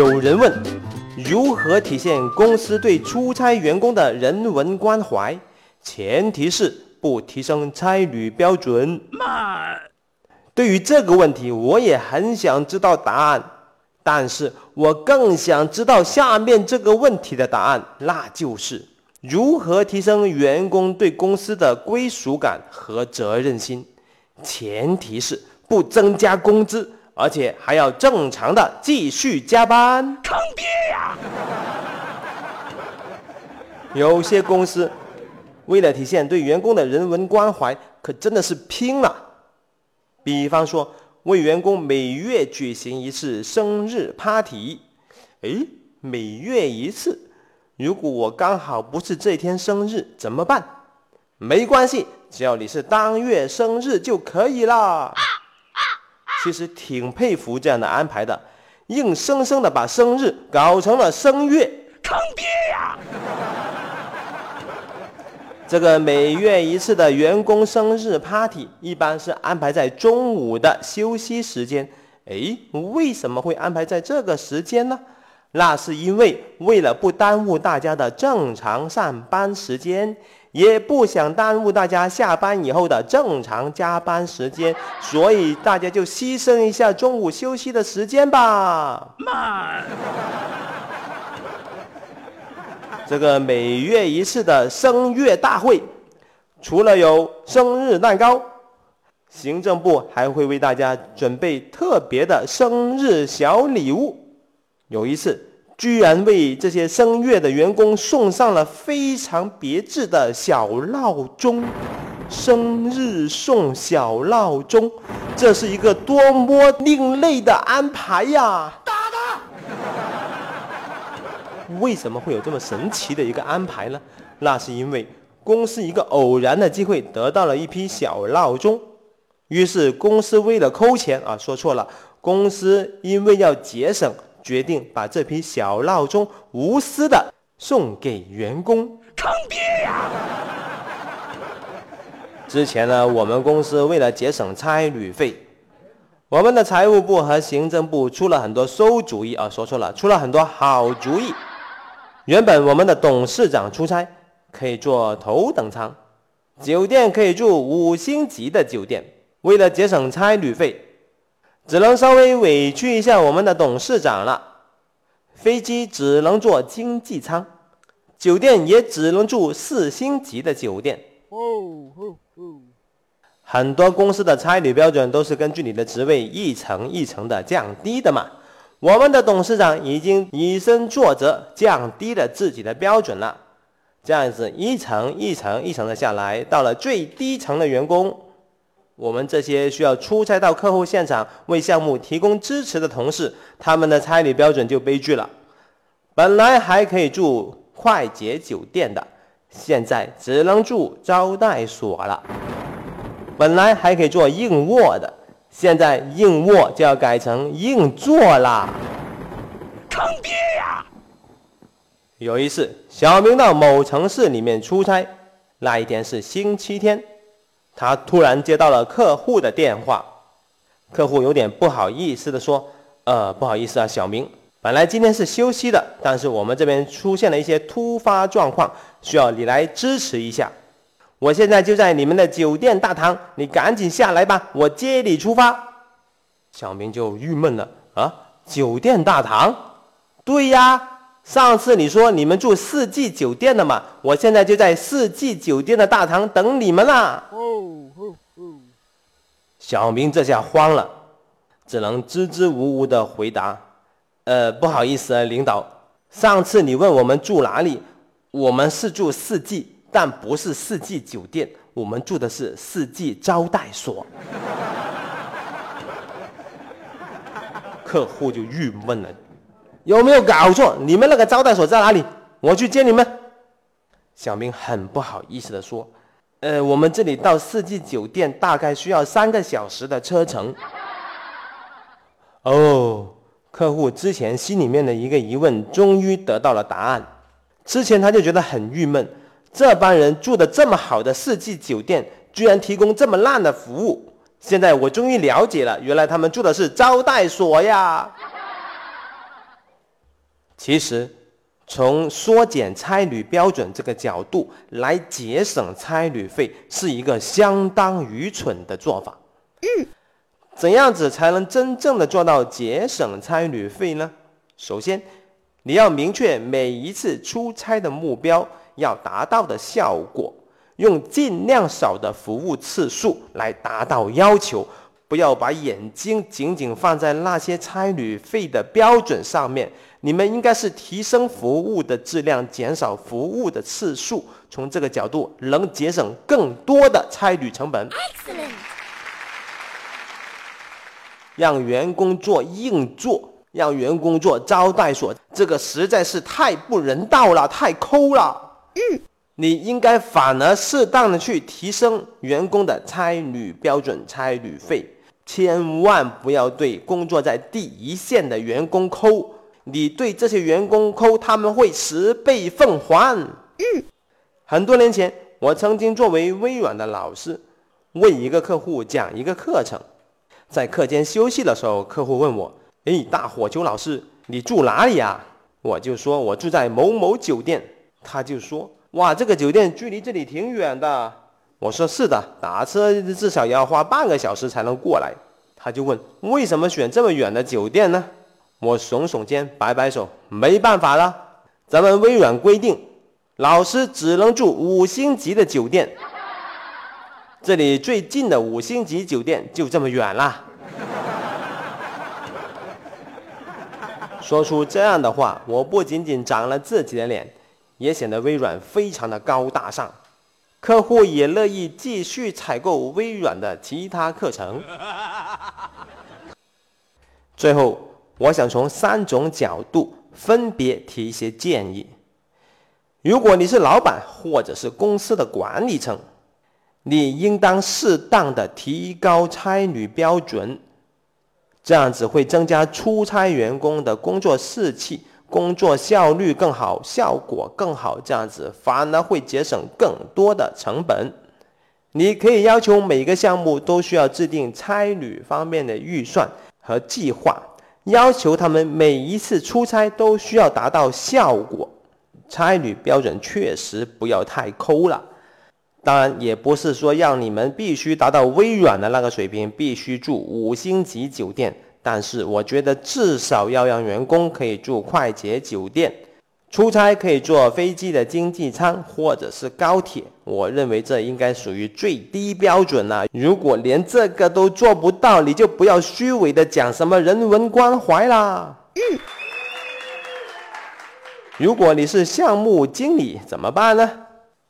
有人问，如何体现公司对出差员工的人文关怀？前提是不提升差旅标准。慢。对于这个问题，我也很想知道答案，但是我更想知道下面这个问题的答案，那就是如何提升员工对公司的归属感和责任心。前提是不增加工资。而且还要正常的继续加班，坑爹呀！有些公司为了体现对员工的人文关怀，可真的是拼了。比方说，为员工每月举行一次生日 party。哎，每月一次，如果我刚好不是这天生日怎么办？没关系，只要你是当月生日就可以啦。其实挺佩服这样的安排的，硬生生的把生日搞成了生月，坑爹呀！这个每月一次的员工生日 party 一般是安排在中午的休息时间。哎，为什么会安排在这个时间呢？那是因为为了不耽误大家的正常上班时间。也不想耽误大家下班以后的正常加班时间，所以大家就牺牲一下中午休息的时间吧。慢。这个每月一次的声乐大会，除了有生日蛋糕，行政部还会为大家准备特别的生日小礼物。有一次。居然为这些声乐的员工送上了非常别致的小闹钟，生日送小闹钟，这是一个多么另类的安排呀！打他！为什么会有这么神奇的一个安排呢？那是因为公司一个偶然的机会得到了一批小闹钟，于是公司为了抠钱啊，说错了，公司因为要节省。决定把这批小闹钟无私的送给员工，坑爹呀！之前呢，我们公司为了节省差旅费，我们的财务部和行政部出了很多馊主意啊，说错了，出了很多好主意。原本我们的董事长出差可以坐头等舱，酒店可以住五星级的酒店，为了节省差旅费。只能稍微委屈一下我们的董事长了，飞机只能坐经济舱，酒店也只能住四星级的酒店。很多公司的差旅标准都是根据你的职位一层一层的降低的嘛。我们的董事长已经以身作则，降低了自己的标准了。这样子一层一层一层的下来，到了最低层的员工。我们这些需要出差到客户现场为项目提供支持的同事，他们的差旅标准就悲剧了。本来还可以住快捷酒店的，现在只能住招待所了。本来还可以做硬卧的，现在硬卧就要改成硬座啦。坑爹呀！有一次，小明到某城市里面出差，那一天是星期天。他突然接到了客户的电话，客户有点不好意思的说：“呃，不好意思啊，小明，本来今天是休息的，但是我们这边出现了一些突发状况，需要你来支持一下。我现在就在你们的酒店大堂，你赶紧下来吧，我接你出发。”小明就郁闷了啊，酒店大堂？对呀。上次你说你们住四季酒店的嘛，我现在就在四季酒店的大堂等你们啦。小明这下慌了，只能支支吾吾的回答：“呃，不好意思啊，领导，上次你问我们住哪里，我们是住四季，但不是四季酒店，我们住的是四季招待所。”客户就郁闷了。有没有搞错？你们那个招待所在哪里？我去接你们。小明很不好意思的说：“呃，我们这里到四季酒店大概需要三个小时的车程。”哦，客户之前心里面的一个疑问终于得到了答案。之前他就觉得很郁闷，这帮人住的这么好的四季酒店，居然提供这么烂的服务。现在我终于了解了，原来他们住的是招待所呀。其实，从缩减差旅标准这个角度来节省差旅费，是一个相当愚蠢的做法。嗯，怎样子才能真正的做到节省差旅费呢？首先，你要明确每一次出差的目标要达到的效果，用尽量少的服务次数来达到要求。不要把眼睛仅仅放在那些差旅费的标准上面，你们应该是提升服务的质量，减少服务的次数，从这个角度能节省更多的差旅成本。让员工做硬座，让员工做招待所，这个实在是太不人道了，太抠了。嗯，你应该反而适当的去提升员工的差旅标准、差旅费。千万不要对工作在第一线的员工抠，你对这些员工抠，他们会十倍奉还。嗯，很多年前，我曾经作为微软的老师，为一个客户讲一个课程，在课间休息的时候，客户问我：“哎，大火球老师，你住哪里呀？”我就说：“我住在某某酒店。”他就说：“哇，这个酒店距离这里挺远的。”我说是的，打车至少也要花半个小时才能过来。他就问为什么选这么远的酒店呢？我耸耸肩，摆摆手，没办法了，咱们微软规定，老师只能住五星级的酒店。这里最近的五星级酒店就这么远了。说出这样的话，我不仅仅长了自己的脸，也显得微软非常的高大上。客户也乐意继续采购微软的其他课程。最后，我想从三种角度分别提一些建议。如果你是老板或者是公司的管理层，你应当适当的提高差旅标准，这样子会增加出差员工的工作士气。工作效率更好，效果更好，这样子反而会节省更多的成本。你可以要求每个项目都需要制定差旅方面的预算和计划，要求他们每一次出差都需要达到效果。差旅标准确实不要太抠了，当然也不是说让你们必须达到微软的那个水平，必须住五星级酒店。但是我觉得至少要让员工可以住快捷酒店，出差可以坐飞机的经济舱或者是高铁。我认为这应该属于最低标准了。如果连这个都做不到，你就不要虚伪的讲什么人文关怀啦。如果你是项目经理怎么办呢？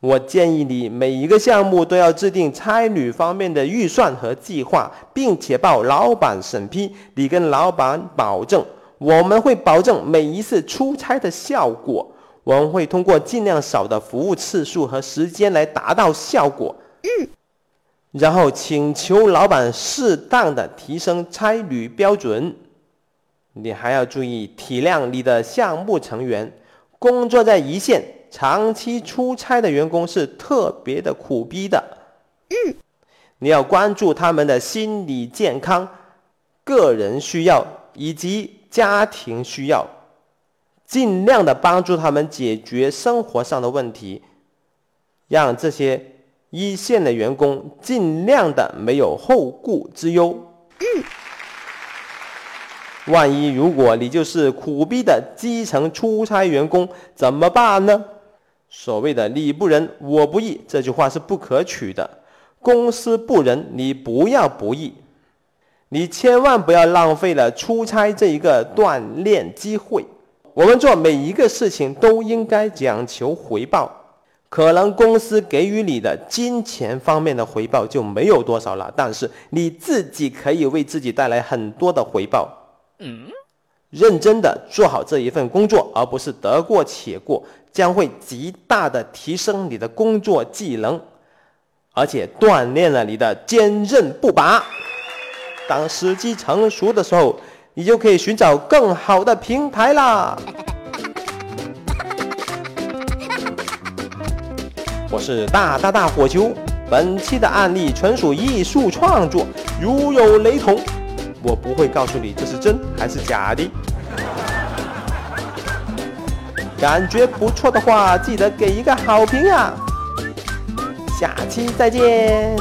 我建议你每一个项目都要制定差旅方面的预算和计划，并且报老板审批。你跟老板保证，我们会保证每一次出差的效果，我们会通过尽量少的服务次数和时间来达到效果。嗯，然后请求老板适当的提升差旅标准。你还要注意体谅你的项目成员，工作在一线。长期出差的员工是特别的苦逼的，嗯，你要关注他们的心理健康、个人需要以及家庭需要，尽量的帮助他们解决生活上的问题，让这些一线的员工尽量的没有后顾之忧。嗯，万一如果你就是苦逼的基层出差员工，怎么办呢？所谓的“你不仁，我不义”这句话是不可取的。公司不仁，你不要不义，你千万不要浪费了出差这一个锻炼机会。我们做每一个事情都应该讲求回报，可能公司给予你的金钱方面的回报就没有多少了，但是你自己可以为自己带来很多的回报。嗯。认真的做好这一份工作，而不是得过且过，将会极大的提升你的工作技能，而且锻炼了你的坚韧不拔。当时机成熟的时候，你就可以寻找更好的平台啦。我是大大大火球，本期的案例纯属艺术创作，如有雷同。我不会告诉你这是真还是假的。感觉不错的话，记得给一个好评啊！下期再见。